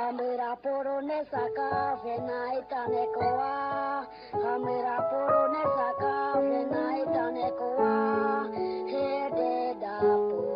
हमरा पोरोने सकाफे नाई ताने कोआ हमरा पोरोने सकाफे नाई ताने कोआ हे दे Dapo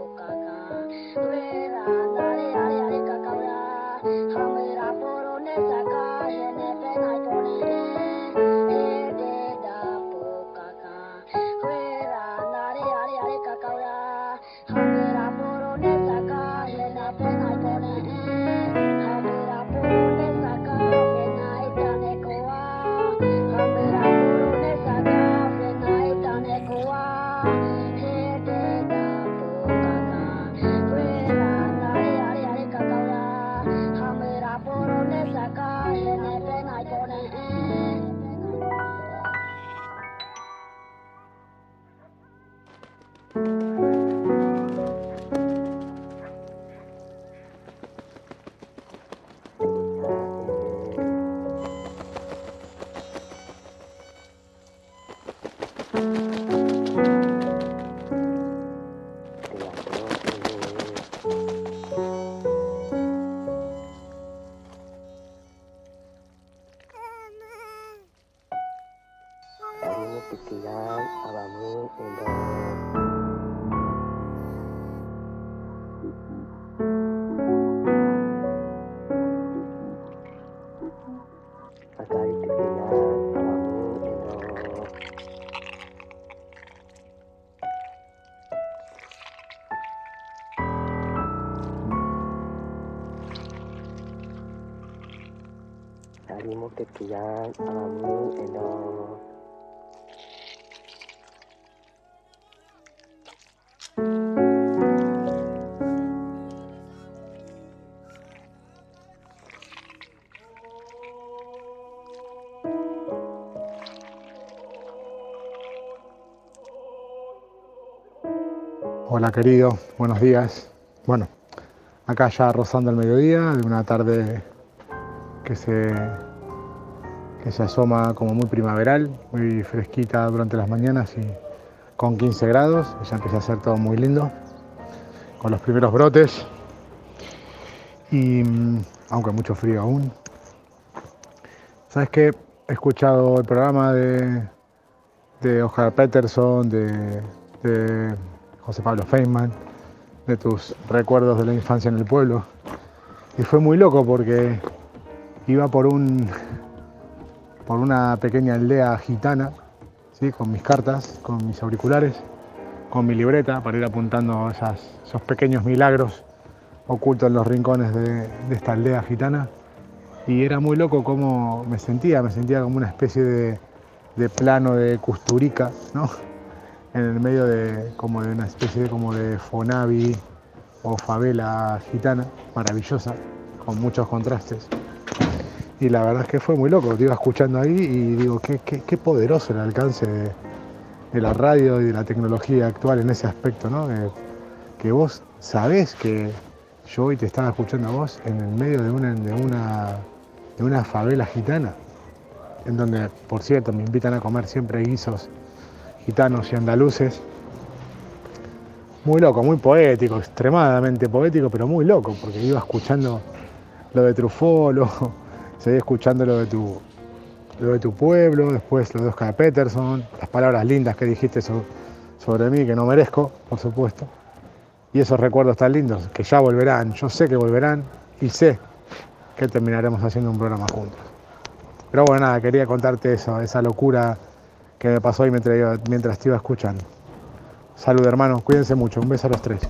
Endo Hola querido, buenos días. Bueno, acá ya rozando el mediodía de una tarde que se, que se asoma como muy primaveral, muy fresquita durante las mañanas y con 15 grados, ya empieza a ser todo muy lindo, con los primeros brotes y mm, aunque mucho frío aún. ¿Sabes qué? He escuchado el programa de, de Oscar Peterson, de, de José Pablo Feynman, de tus recuerdos de la infancia en el pueblo. Y fue muy loco porque iba por un por una pequeña aldea gitana, ¿sí? con mis cartas, con mis auriculares, con mi libreta para ir apuntando esas, esos pequeños milagros ocultos en los rincones de, esta aldea gitana. Y era muy loco cómo me sentía, me sentía como una especie de, de plano de Custurica, ¿no? en el medio de como de una especie de, como de fonavi o favela gitana, maravillosa, con muchos contrastes. Y la verdad es que fue muy loco, te iba escuchando ahí y digo, qué, qué, qué poderoso el alcance de, la radio y de la tecnología actual en ese aspecto, ¿no? Que, que vos sabés que yo hoy te estaba escuchando a vos en el medio de una, de una, de una favela gitana, en donde, por cierto, me invitan a comer siempre guisos gitanos y andaluces. Muy loco, muy poético, extremadamente poético, pero muy loco, porque iba escuchando lo de Truffaut, lo, seguí escuchando lo de tu, de tu pueblo, después lo de Oscar Peterson, las palabras lindas que dijiste so- sobre mí, que no merezco, por supuesto. Y esos recuerdos tan lindos, que ya volverán, yo sé que volverán y sé que terminaremos haciendo un programa juntos. Pero bueno, nada, quería contarte eso, esa locura que me pasó hoy mientras, mientras te iba escuchando. Salud hermanos, cuídense mucho, un beso a los tres.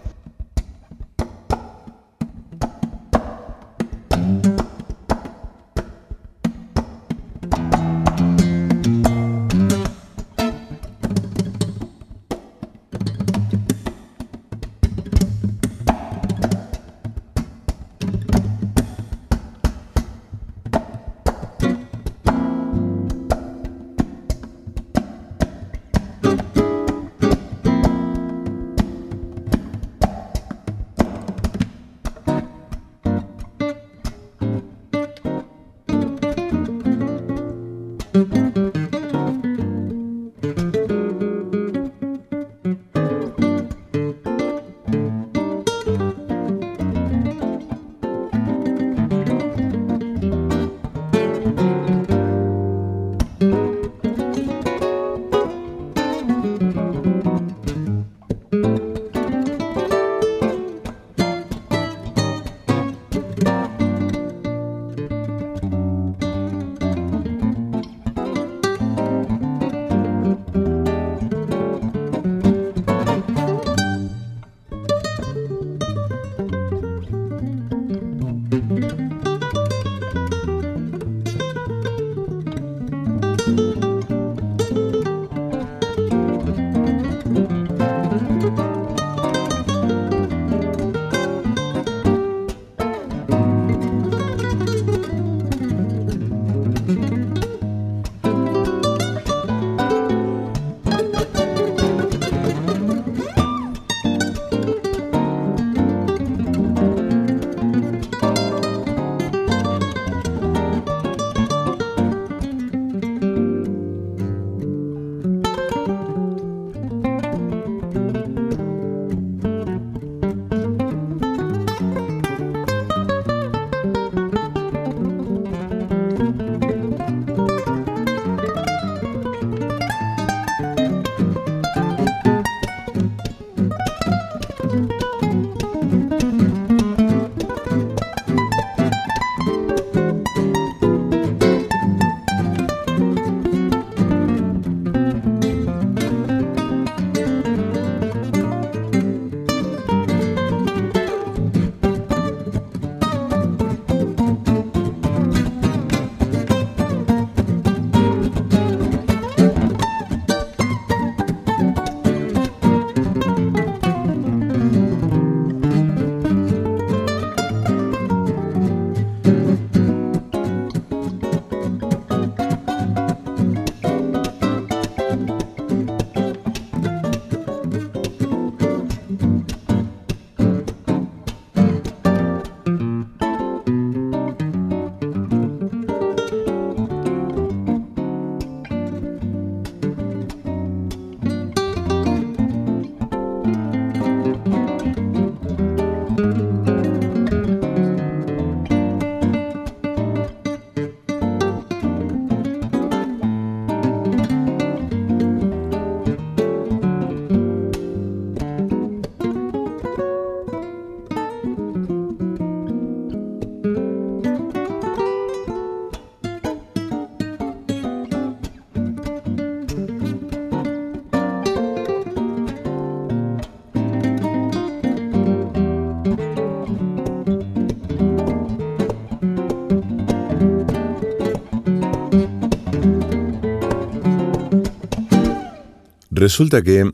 Resulta que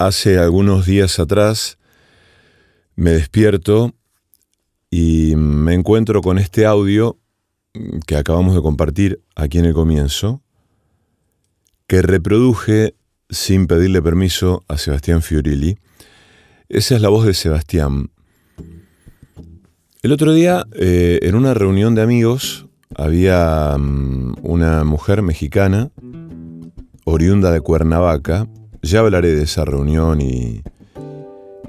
hace algunos días atrás me despierto y me encuentro con este audio que acabamos de compartir aquí en el comienzo, que reproduje sin pedirle permiso a Sebastián Fiorilli. Esa es la voz de Sebastián. El otro día, eh, en una reunión de amigos, había mm, una mujer mexicana, oriunda de Cuernavaca. Ya hablaré de esa reunión y,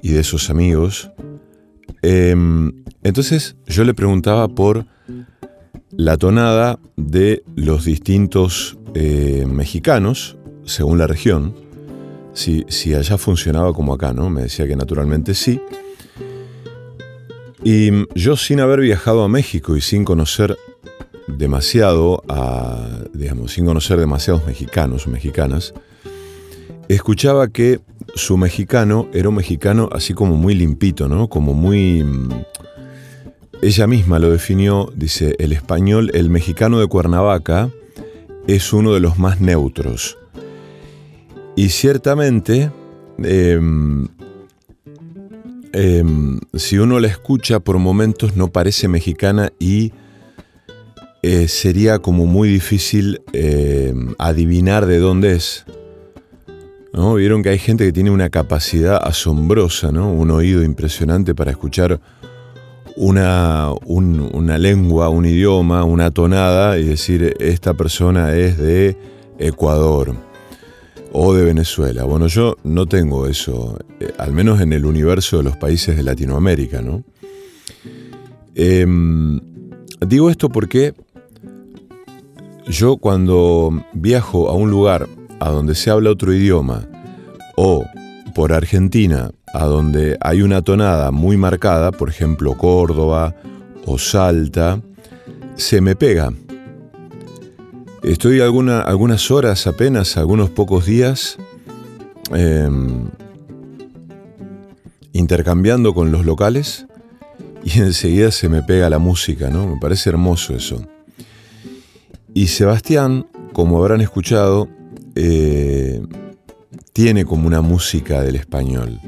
y de esos amigos. Em, entonces yo le preguntaba por la tonada de los distintos eh, mexicanos, según la región, si, si, allá funcionaba como acá, ¿no? Me decía que naturalmente sí. Y yo sin haber viajado a México y sin conocer demasiado a, digamos, sin conocer demasiados mexicanos o mexicanas, escuchaba que su mexicano era un mexicano así como muy limpito, ¿no? Como muy ella misma lo definió, dice, el español, el mexicano de Cuernavaca es uno de los más neutros. Y ciertamente, em, em, si uno la escucha por momentos no parece mexicana y eh, sería como muy difícil em, adivinar de dónde es. Vieron que hay gente que tiene una capacidad asombrosa, ¿no? un oído impresionante para escuchar una, una lengua, un idioma, una tonada y decir esta persona es de Ecuador o de Venezuela. Bueno, yo no tengo eso, eh, al menos en el universo de los países de Latinoamérica, ¿no? Em, digo esto porque yo cuando viajo a un lugar a donde se habla otro idioma o por Argentina a donde hay una tonada muy marcada, por ejemplo Córdoba o Salta, se me pega. Estoy algunas horas apenas, algunos pocos días, em, intercambiando con los locales y enseguida se me pega la música, ¿no? Me parece hermoso eso. Y Sebastián, como habrán escuchado, eh, tiene como una música del español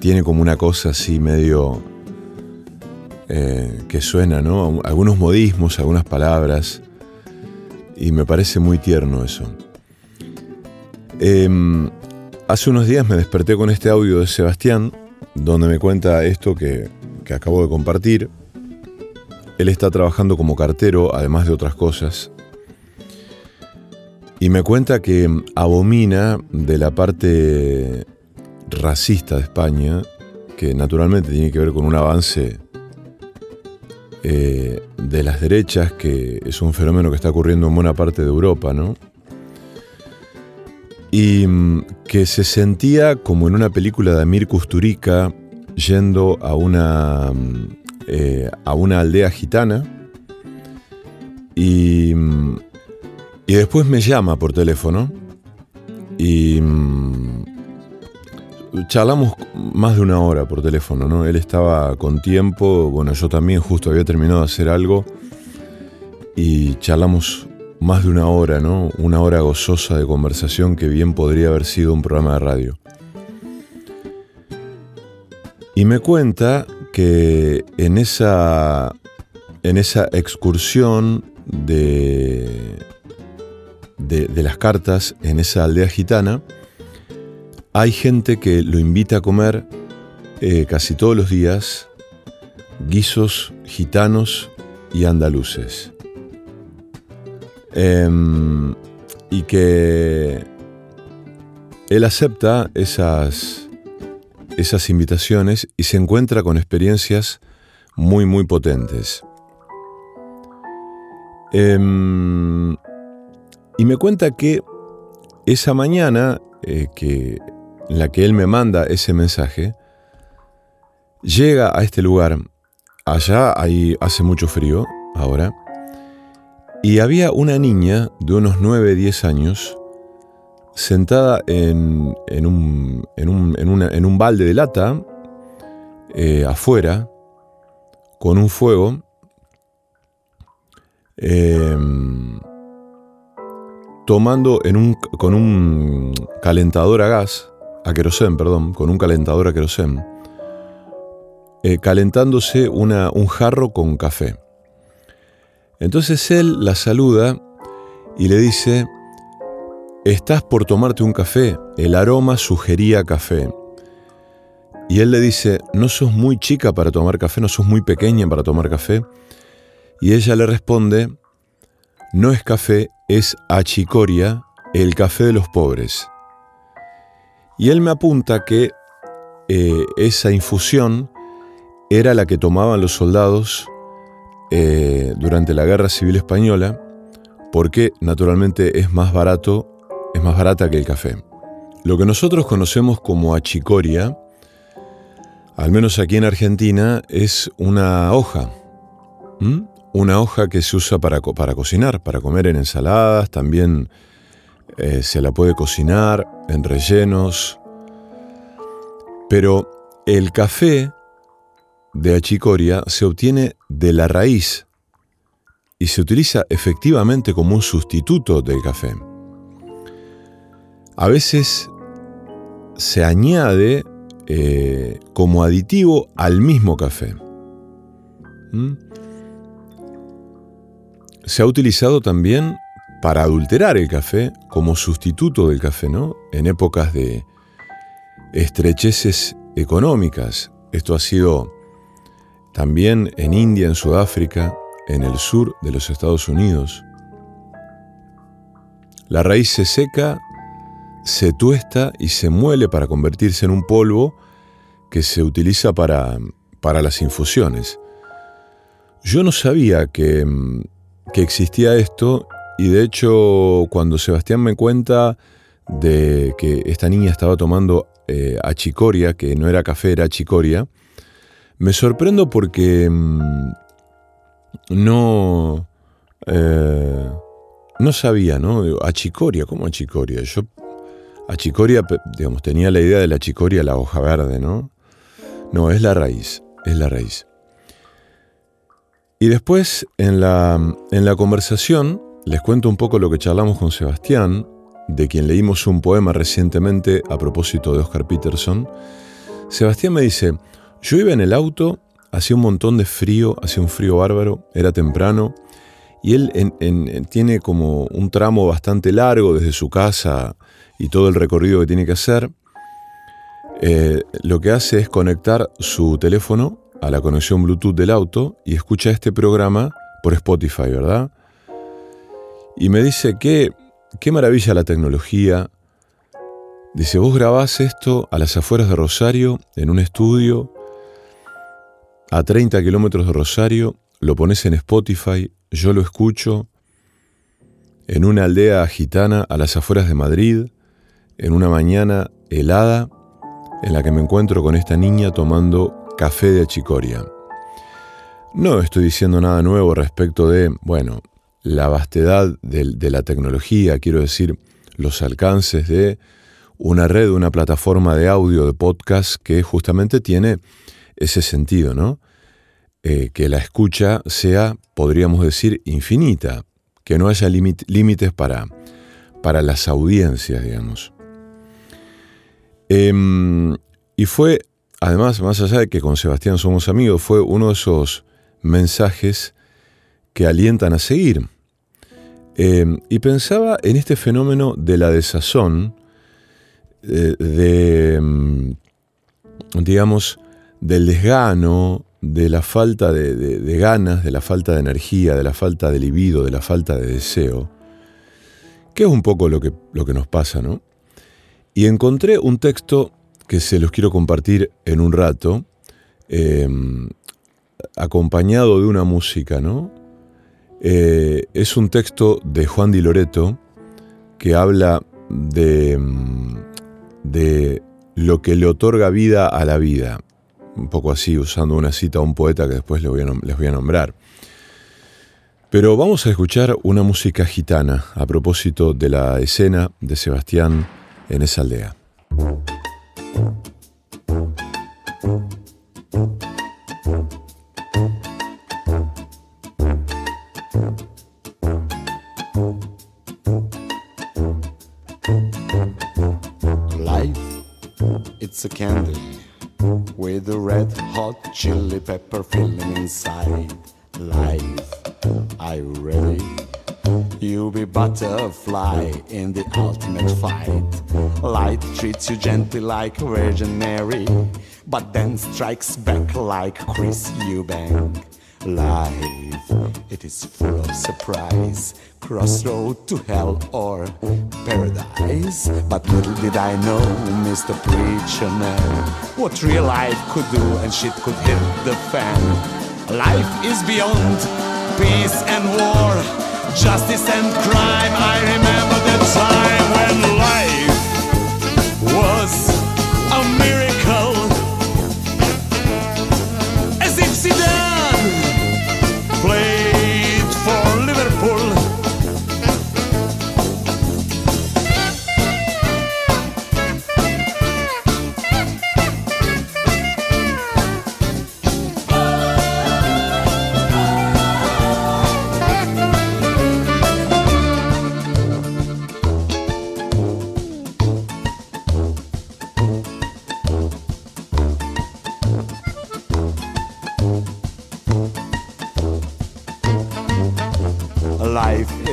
tiene como una cosa así medio eh, que suena, ¿no? Algunos modismos, algunas palabras, y me parece muy tierno eso. Em, hace unos días me desperté con este audio de Sebastián, donde me cuenta esto que, que acabo de compartir. Él está trabajando como cartero, además de otras cosas, y me cuenta que abomina de la parte racista de España, que naturalmente tiene que ver con un avance eh, de las derechas, que es un fenómeno que está ocurriendo en buena parte de Europa, ¿no? Y mm, que se sentía como en una película de Amir Kusturica yendo a una, mm, eh, a una aldea gitana y, mm, y después me llama por teléfono y charlamos más de una hora por teléfono, ¿no? Él estaba con tiempo, bueno, yo también justo había terminado de hacer algo y charlamos más de una hora, ¿no? Una hora gozosa de conversación que bien podría haber sido un programa de radio. Y me cuenta que en esa, en esa excursión de, de, las cartas en esa aldea gitana, hay gente que lo invita a comer eh, casi todos los días guisos gitanos y andaluces. Em, y que él acepta esas, esas invitaciones y se encuentra con experiencias muy, muy potentes. Em, y me cuenta que esa mañana eh, que en la que él me manda ese mensaje, llega a este lugar. Allá ahí hace mucho frío ahora. Y había una niña de unos 9, 10 años sentada en, un, balde de lata eh, afuera con un fuego. Em, tomando con un calentador a gas, a querosén, perdón, con un calentador a querosén, eh, calentándose un jarro con café. Entonces él la saluda y le dice, estás por tomarte un café, el aroma sugería café. Y él le dice, no sos muy chica para tomar café, no sos muy pequeña para tomar café. Y ella le responde, no es café, es achicoria, el café de los pobres. Y él me apunta que eh, esa infusión era la que tomaban los soldados eh, durante la Guerra Civil Española, porque naturalmente es más barato, es más barata que el café. Lo que nosotros conocemos como achicoria, al menos aquí en Argentina, es una hoja. Una hoja que se usa para, para, cocinar, para comer en ensaladas, también eh, se la puede cocinar en rellenos. Pero el café de achicoria se obtiene de la raíz y se utiliza efectivamente como un sustituto del café. A veces se añade eh, como aditivo al mismo café. ¿Mm? Se ha utilizado también para adulterar el café como sustituto del café, ¿no? En épocas de estrecheces económicas. Esto ha sido también en India, en Sudáfrica, en el sur de los Estados Unidos. La raíz se seca se tuesta y se muele para convertirse en un polvo que se utiliza para, para las infusiones. Yo no sabía que, mm, que, existía esto y de hecho cuando Sebastián me cuenta de que esta niña estaba tomando eh, achicoria, que no era café, era achicoria, me sorprendo porque mm, no, eh, no sabía, ¿no? Achicoria, ¿cómo achicoria? Yo Achicoria, digamos, tenía la idea de la chicoria, la hoja verde, ¿no? No, es la raíz, es la raíz. Y después, en la, en la conversación, les cuento un poco lo que charlamos con Sebastián, de quien leímos un poema recientemente a propósito de Oscar Peterson. Sebastián me dice, yo iba en el auto, hacía un montón de frío, hacía un frío bárbaro, era temprano, y él tiene como un tramo bastante largo desde su casa y todo el recorrido que tiene que hacer, eh, lo que hace es conectar su teléfono a la conexión Bluetooth del auto y escucha este programa por Spotify, ¿verdad? Y me dice que qué maravilla la tecnología. Dice, vos grabás esto a las afueras de Rosario, en un estudio, a 30 kilómetros de Rosario, lo pones en Spotify, yo lo escucho, en una aldea gitana a las afueras de Madrid, en una mañana helada en la que me encuentro con esta niña tomando café de achicoria. No estoy diciendo nada nuevo respecto de, bueno, la vastedad de, la tecnología, quiero decir, los alcances de una red, una plataforma de audio, de podcast que justamente tiene ese sentido, ¿no? Eh, que la escucha sea, podríamos decir, infinita, que no haya límites para, para las audiencias, digamos. Em, y fue, además, más allá de que con Sebastián somos amigos, fue uno de esos mensajes que alientan a seguir. Em, y pensaba en este fenómeno de la desazón, eh, de, em, digamos, del desgano, de la falta de, ganas, de la falta de energía, de la falta de libido, de la falta de deseo, que es un poco lo que, lo que nos pasa, ¿no? Y encontré un texto que se los quiero compartir en un rato, em, acompañado de una música, ¿no? Eh, es un texto de Juan Di Loreto que habla de, em, de lo que le otorga vida a la vida. Un poco así, usando una cita a un poeta que después les voy a, les voy a nombrar. Pero vamos a escuchar una música gitana a propósito de la escena de Sebastián en esa aldea. it's a candy with a red hot chili pepper filling inside. Life, are you ready? You'll be butterfly in the ultimate fight. Light treats you gently like Virgin Mary, but then strikes back like Chris Eubank. Life, it is full of surprise. Crossroad to hell or paradise. But little did I know, Mr. Preacher Man, what real life could do and shit could hit the fan. Life is beyond peace and war, justice and crime. I remember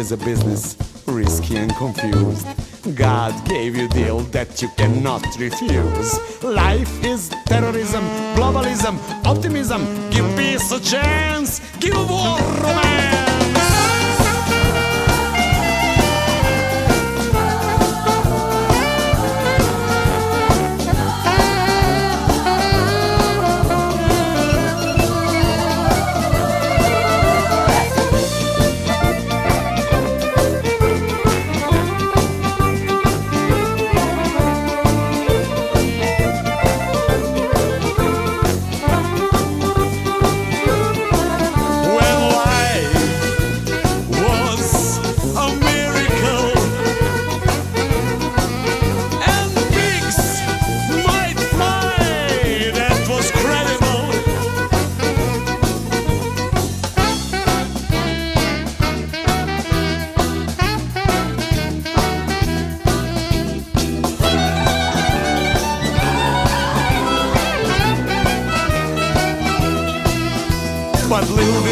is a business, risky and confused. God gave you deal that you cannot refuse. Life is terrorism, globalism, optimism. Give peace a chance, give war romance.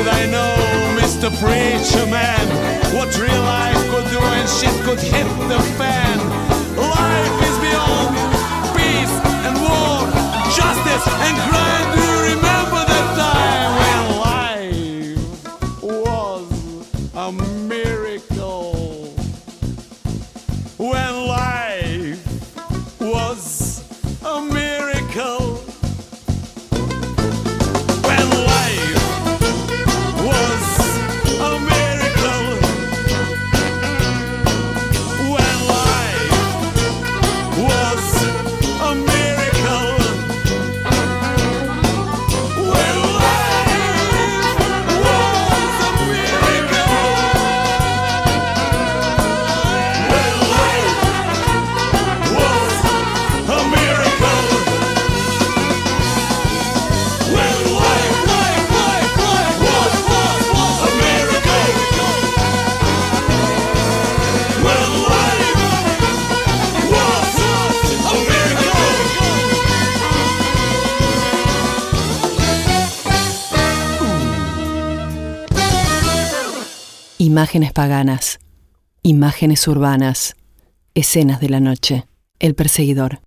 Did I know, Mr. Preacher Man, what real life could do and shit could hit the fan. Life is beyond peace and war, justice and crime. Do you remember Imágenes paganas, imágenes urbanas, escenas de la noche, el perseguidor.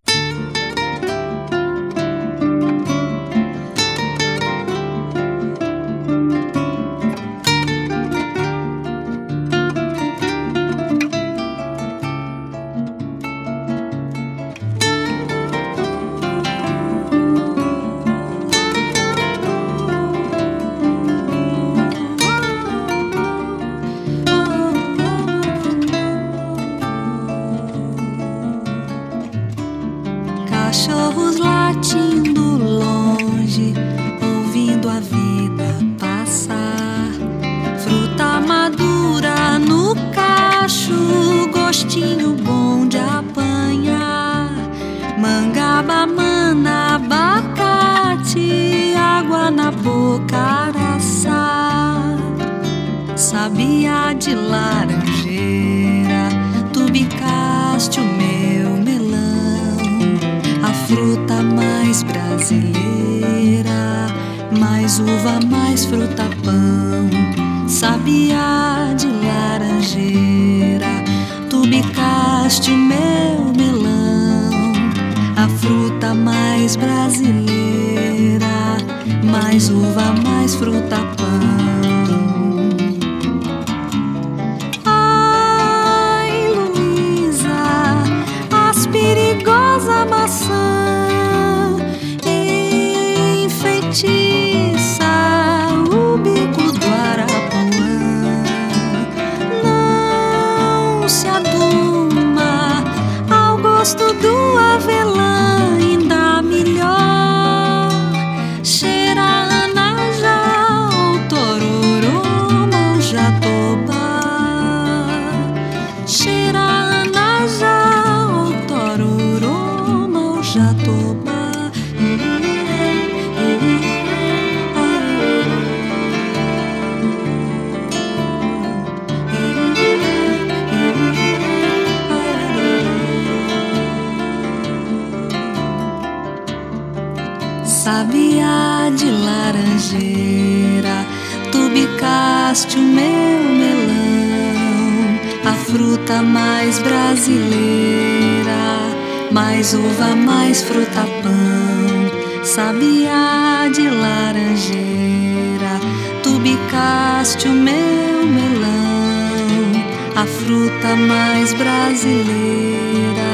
Brasileira, mais uva, mais fruta, pão. Sabiá de laranjeira, tu bicaste o meu melão, a fruta mais brasileira,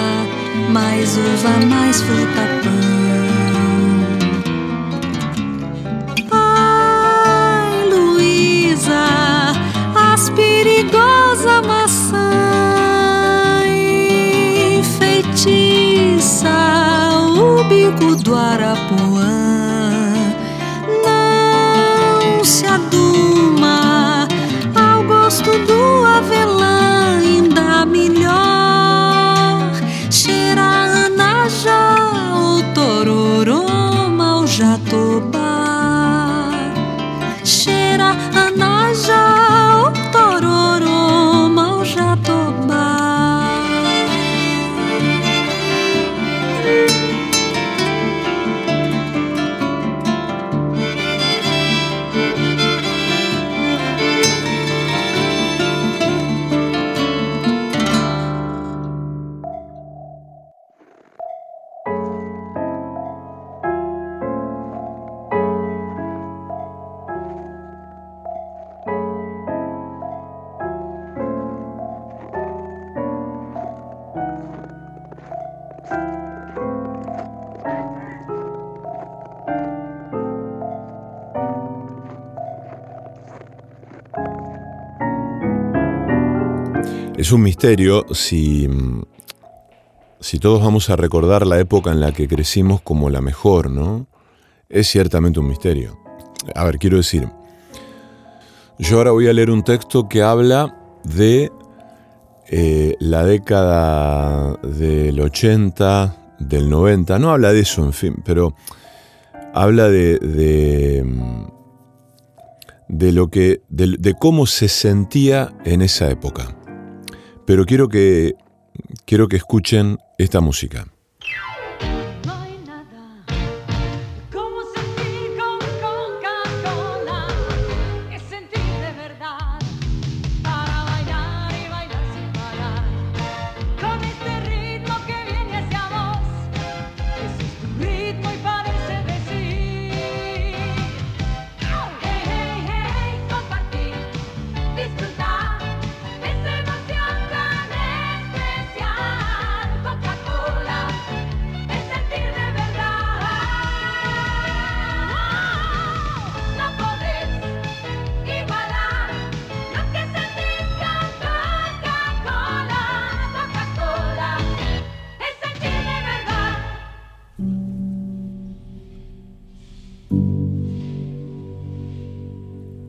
mais uva, mais fruta, pão. Itapuã. Un misterio si, si todos vamos a recordar la época en la que crecimos como la mejor, ¿no? Es ciertamente un misterio. A ver, quiero decir, yo ahora voy a leer un texto que habla de eh, la década del 80, del 90, no habla de eso, en fin, pero habla de, de, de lo que, de cómo se sentía en esa época. Pero quiero que, quiero que escuchen esta música.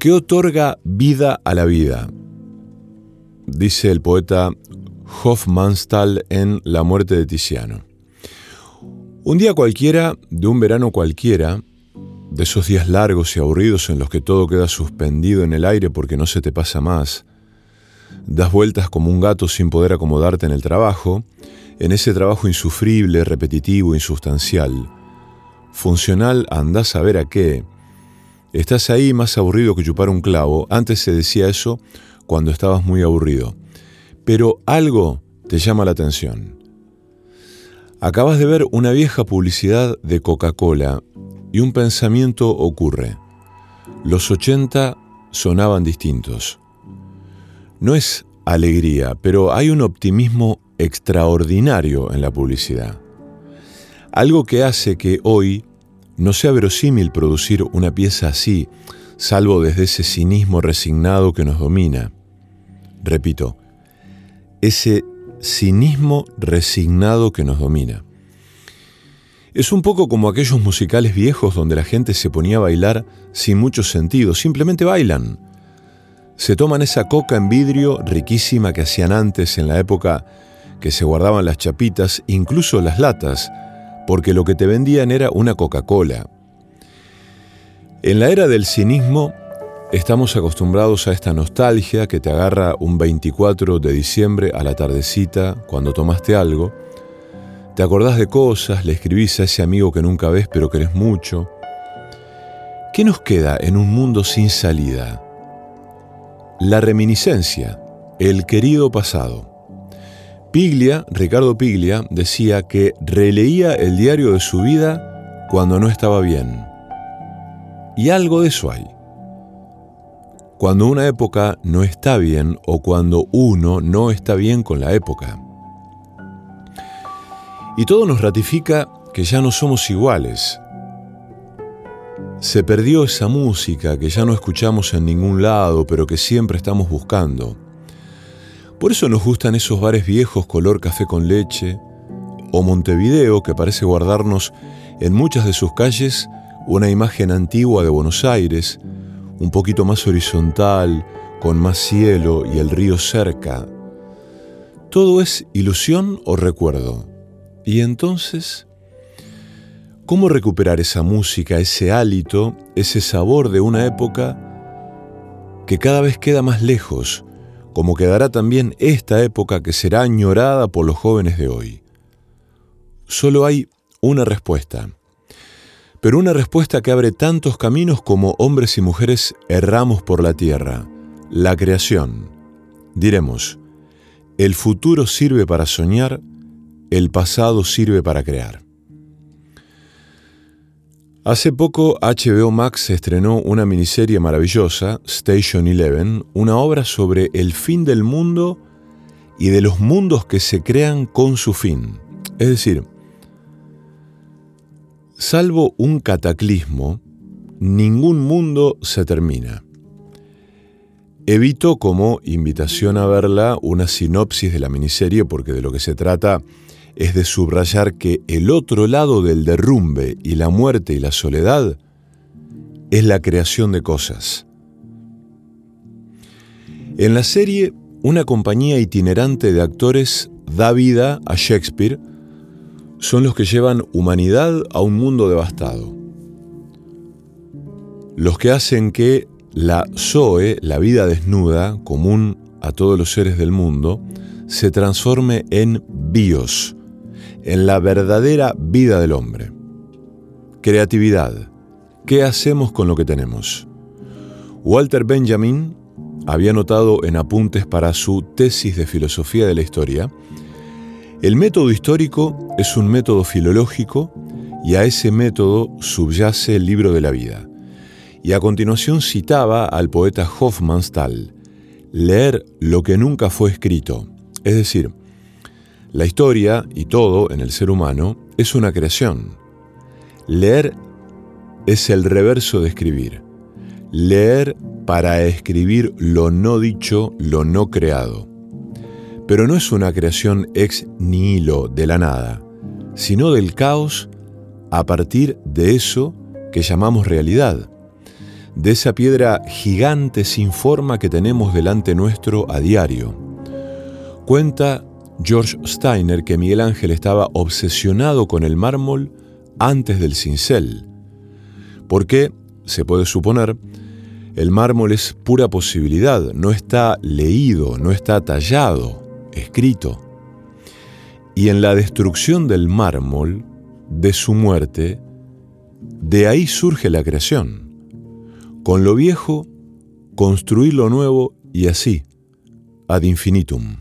¿Qué otorga vida a la vida? Dice el poeta Hofmannsthal en La muerte de Tiziano. Un día cualquiera, de un verano cualquiera, de esos días largos y aburridos en los que todo queda suspendido en el aire porque no se te pasa más, das vueltas como un gato sin poder acomodarte en el trabajo, en ese trabajo insufrible, repetitivo, insustancial, funcional andás a ver a qué. Estás ahí más aburrido que chupar un clavo. Antes se decía eso cuando estabas muy aburrido. Pero algo te llama la atención. Acabas de ver una vieja publicidad de Coca-Cola y un pensamiento ocurre. Los 80 sonaban distintos. No es alegría, pero hay un optimismo extraordinario en la publicidad. Algo que hace que hoy no sea verosímil producir una pieza así, salvo desde ese cinismo resignado que nos domina. Repito, ese cinismo resignado que nos domina. Es un poco como aquellos musicales viejos donde la gente se ponía a bailar sin mucho sentido, simplemente bailan. Se toman esa coca en vidrio riquísima que hacían antes en la época que se guardaban las chapitas, incluso las latas, porque lo que te vendían era una Coca-Cola. En la era del cinismo, estamos acostumbrados a esta nostalgia que te agarra un 24 de diciembre a la tardecita cuando tomaste algo. Te acordás de cosas, le escribís a ese amigo que nunca ves pero querés mucho. ¿Qué nos queda en un mundo sin salida? La reminiscencia, el querido pasado. Piglia, Ricardo Piglia, decía que releía el diario de su vida cuando no estaba bien. Y algo de eso hay. Cuando una época no está bien o cuando uno no está bien con la época. Y todo nos ratifica que ya no somos iguales. Se perdió esa música que ya no escuchamos en ningún lado, pero que siempre estamos buscando. Por eso nos gustan esos bares viejos color café con leche, o Montevideo, que parece guardarnos en muchas de sus calles una imagen antigua de Buenos Aires, un poquito más horizontal, con más cielo y el río cerca. ¿Todo es ilusión o recuerdo? Y entonces, ¿cómo recuperar esa música, ese hálito, ese sabor de una época que cada vez queda más lejos, como quedará también esta época que será añorada por los jóvenes de hoy? Solo hay una respuesta, pero una respuesta que abre tantos caminos como hombres y mujeres erramos por la tierra, la creación. Diremos, el futuro sirve para soñar, el pasado sirve para crear. Hace poco HBO Max estrenó una miniserie maravillosa, Station Eleven, una obra sobre el fin del mundo y de los mundos que se crean con su fin. Es decir, salvo un cataclismo, ningún mundo se termina. Evito como invitación a verla una sinopsis de la miniserie porque de lo que se trata es de subrayar que el otro lado del derrumbe y la muerte y la soledad es la creación de cosas. En la serie, una compañía itinerante de actores da vida a Shakespeare, son los que llevan humanidad a un mundo devastado. Los que hacen que la Zoe, la vida desnuda, común a todos los seres del mundo, se transforme en bios, en la verdadera vida del hombre. Creatividad. ¿Qué hacemos con lo que tenemos? Walter Benjamin había notado en apuntes para su tesis de filosofía de la historia, el método histórico es un método filológico y a ese método subyace el libro de la vida. Y a continuación citaba al poeta Hofmannsthal, leer lo que nunca fue escrito, es decir, la historia y todo en el ser humano es una creación. Leer es el reverso de escribir. Leer para escribir lo no dicho, lo no creado. Pero no es una creación ex nihilo de la nada, sino del caos a partir de eso que llamamos realidad, de esa piedra gigante sin forma que tenemos delante nuestro a diario. Cuenta George Steiner que Miguel Ángel estaba obsesionado con el mármol antes del cincel, porque, se puede suponer, el mármol es pura posibilidad, no está leído, no está tallado, escrito. Y en la destrucción del mármol, de su muerte, De ahí surge la creación. Con lo viejo, construir lo nuevo y así, ad infinitum.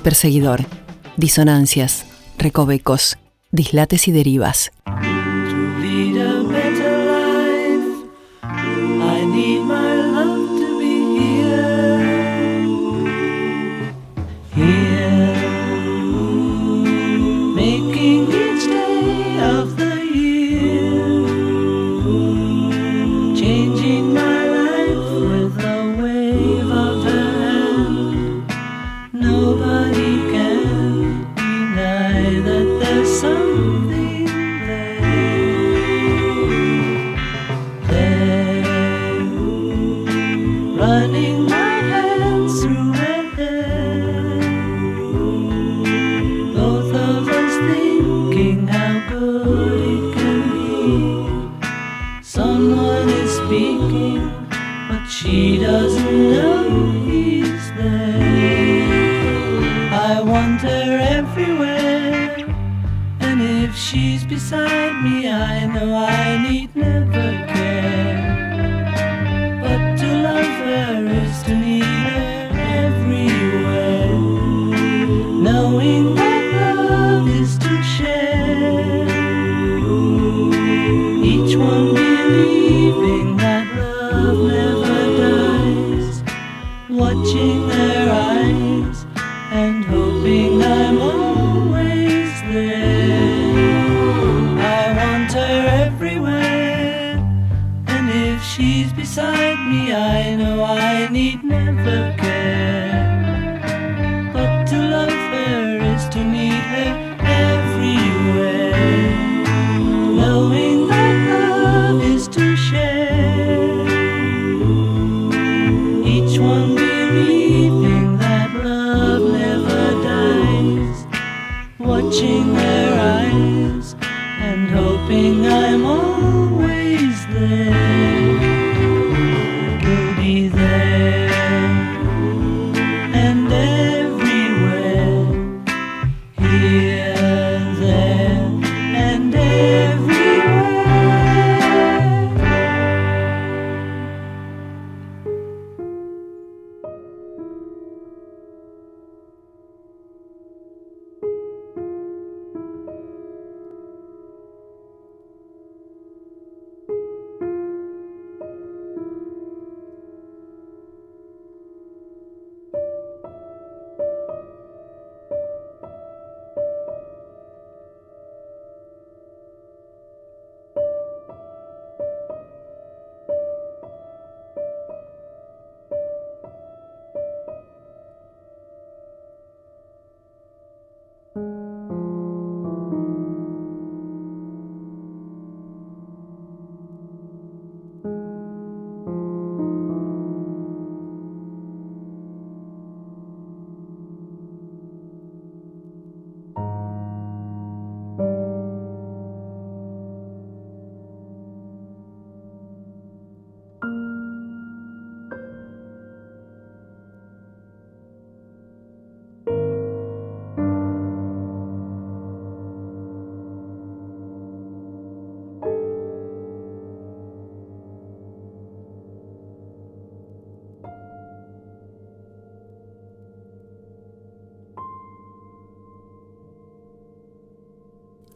Perseguidor. Disonancias. recovecos, dislates y derivas.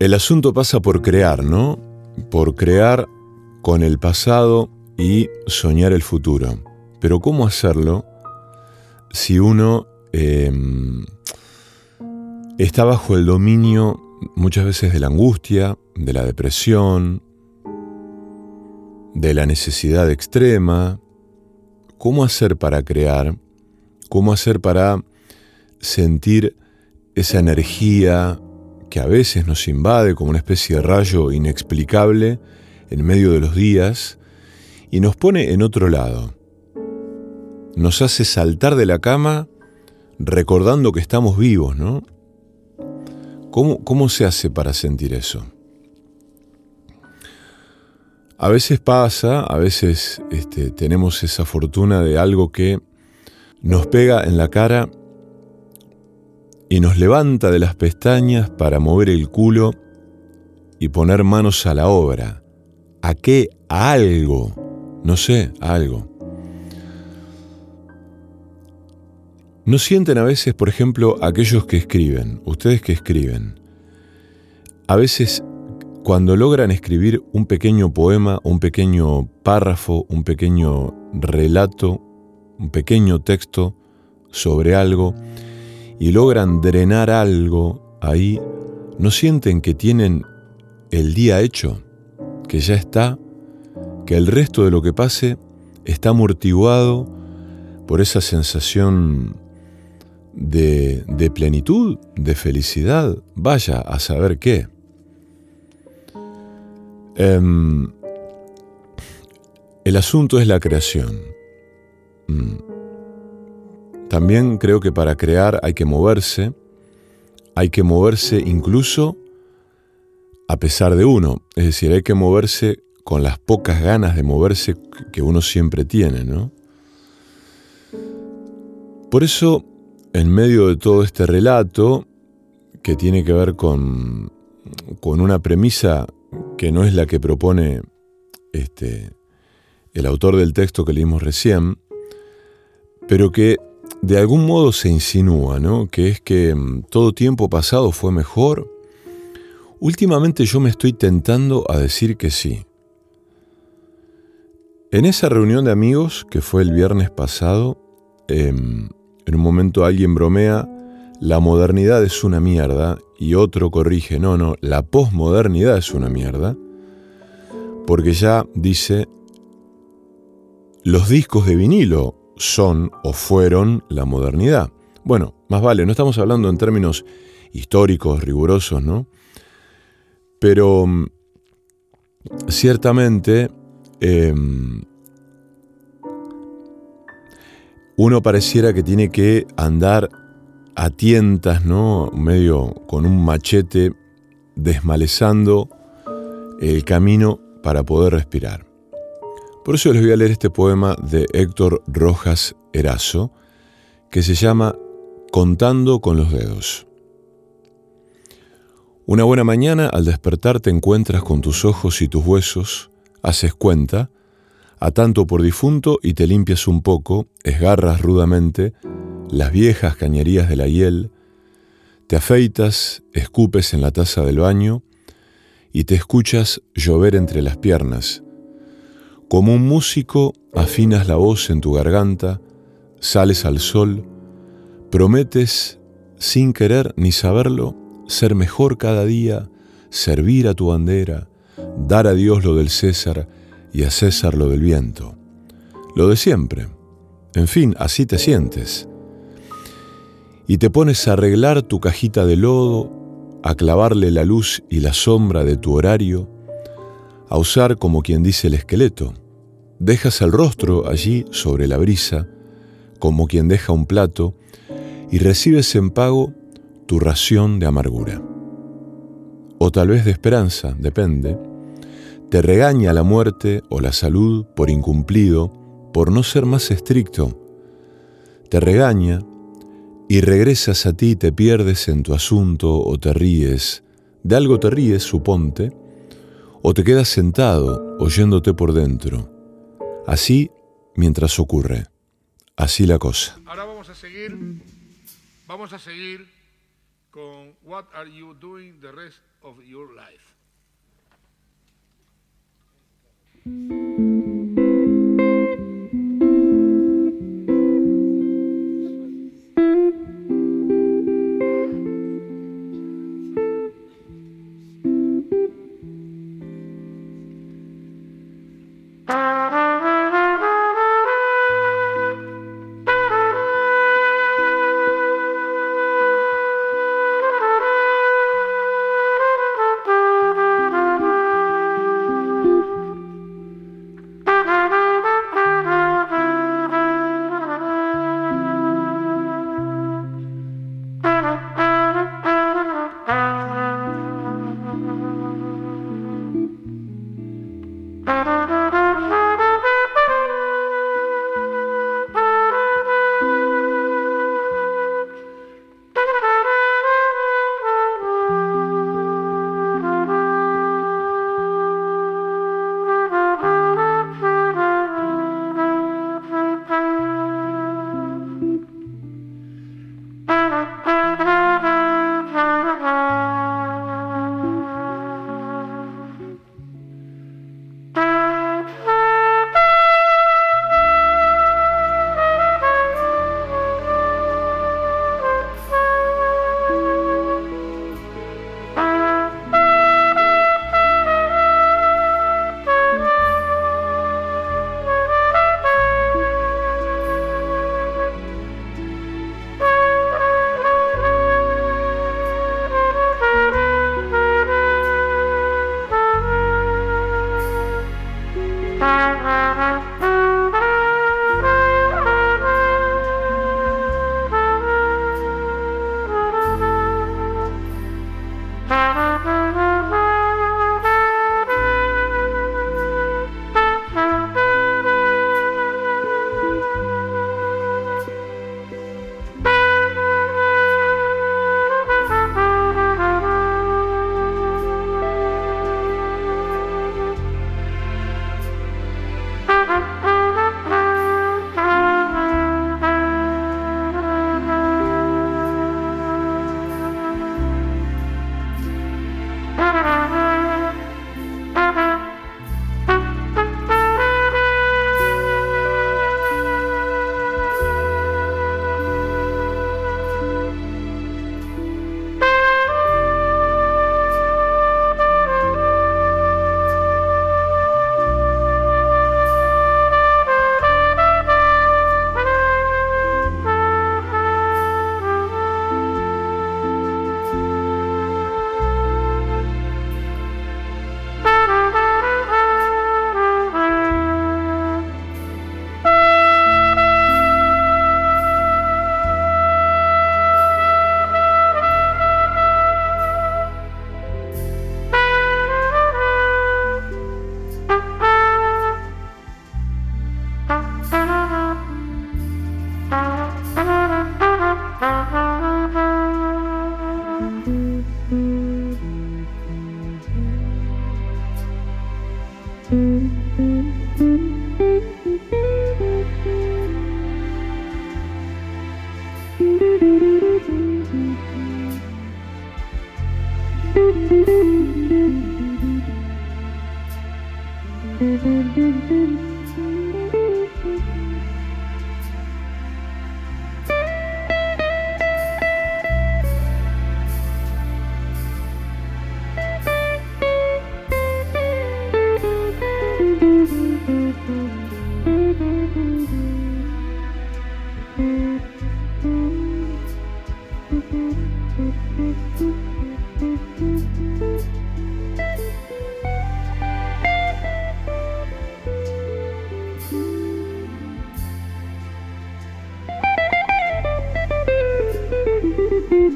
El asunto pasa por crear, ¿no? Por crear con el pasado y soñar el futuro. Pero ¿cómo hacerlo si uno eh, está bajo el dominio muchas veces de la angustia, de la depresión, de la necesidad extrema? ¿Cómo hacer para crear? ¿Cómo hacer para sentir esa energía que a veces nos invade como una especie de rayo inexplicable en medio de los días y nos pone en otro lado? Nos hace saltar de la cama recordando que estamos vivos, ¿no? ¿Cómo, cómo se hace para sentir eso? A veces pasa, a veces este, tenemos esa fortuna de algo que nos pega en la cara y nos levanta de las pestañas para mover el culo y poner manos a la obra. ¿A qué? A algo. No sé, a algo. ¿No sienten a veces, por ejemplo, aquellos que escriben, ustedes que escriben, a veces cuando logran escribir un pequeño poema, un pequeño párrafo, un pequeño relato, un pequeño texto sobre algo, y logran drenar algo ahí, ¿no sienten que tienen el día hecho? Que ya está, que el resto de lo que pase está amortiguado por esa sensación de, plenitud, de felicidad, vaya a saber qué. Em, el asunto es la creación. Mm. También creo que para crear hay que moverse, hay que moverse incluso a pesar de uno, es decir, hay que moverse con las pocas ganas de moverse que uno siempre tiene, ¿no? Por eso, en medio de todo este relato, que tiene que ver con, con una premisa que no es la que propone este, el autor del texto que leímos recién, pero que de algún modo se insinúa, ¿no? Que es que mm, todo tiempo pasado fue mejor. Últimamente yo me estoy tentando a decir que sí. En esa reunión de amigos que fue el viernes pasado, em, en un momento alguien bromea, la modernidad es una mierda, y otro corrige, no, no, la posmodernidad es una mierda, porque ya dice, los discos de vinilo son o fueron la modernidad. Bueno, más vale, no estamos hablando en términos históricos, rigurosos, ¿no? Pero mm, ciertamente em, uno pareciera que tiene que andar a tientas, ¿no? Medio con un machete desmalezando el camino para poder respirar. Por eso les voy a leer este poema de Héctor Rojas Erazo, que se llama Contando con los dedos. Una buena mañana al despertar te encuentras con tus ojos y tus huesos, haces cuenta, a tanto por difunto y te limpias un poco, esgarras rudamente las viejas cañerías de la hiel, te afeitas, escupes en la taza del baño y te escuchas llover entre las piernas. Como un músico afinas la voz en tu garganta, sales al sol, prometes, sin querer ni saberlo, ser mejor cada día, servir a tu bandera, dar a Dios lo del César y a César lo del viento. Lo de siempre. En fin, así te sientes y te pones a arreglar tu cajita de lodo, a clavarle la luz y la sombra de tu horario, a usar como quien dice el esqueleto. Dejas el rostro allí sobre la brisa, como quien deja un plato, y recibes en pago tu ración de amargura. O tal vez de esperanza, depende. Te regaña la muerte o la salud por incumplido, por no ser más estricto. Te regaña y regresas a ti te pierdes en tu asunto o te ríes, de algo te ríes, suponte, o te quedas sentado oyéndote por dentro. Así mientras ocurre. Así la cosa. Ahora vamos a seguir, vamos a seguir con What are you doing the rest of your life?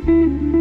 Mm-hmm.